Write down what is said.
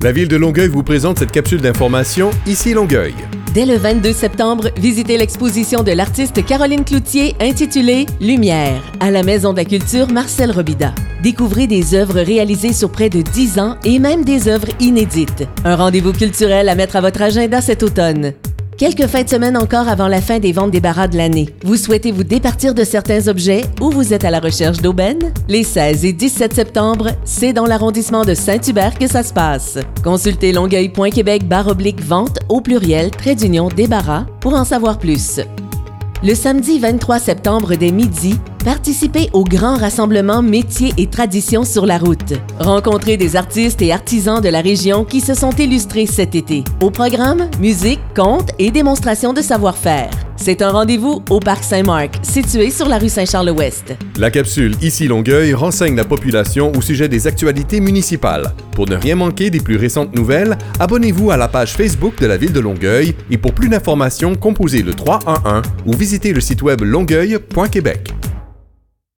La ville de Longueuil vous présente cette capsule d'information Ici Longueuil. Dès le 22 septembre, visitez l'exposition de l'artiste Caroline Cloutier intitulée Lumière à la Maison de la Culture Marcel Robida. Découvrez des œuvres réalisées sur près de 10 ans et même des œuvres inédites. Un rendez-vous culturel à mettre à votre agenda cet automne. Quelques fins de semaine encore avant la fin des ventes des barras de l'année. Vous souhaitez vous départir de certains objets ou vous êtes à la recherche d'aubaines? Les 16 et 17 septembre, c'est dans l'arrondissement de Saint-Hubert que ça se passe. Consultez longueuil.québec barre oblique vente au pluriel trait d'union débarras pour en savoir plus. Le samedi 23 septembre dès midi, participez au grand rassemblement Métiers et Traditions sur la route. Rencontrez des artistes et artisans de la région qui se sont illustrés cet été. Au programme, musique, contes et démonstrations de savoir-faire. C'est un rendez-vous au Parc Saint-Marc, situé sur la rue Saint-Charles-Ouest. La capsule Ici Longueuil renseigne la population au sujet des actualités municipales. Pour ne rien manquer des plus récentes nouvelles, abonnez-vous à la page Facebook de la ville de Longueuil et pour plus d'informations, composez le 311 ou visitez le site web longueuil.québec.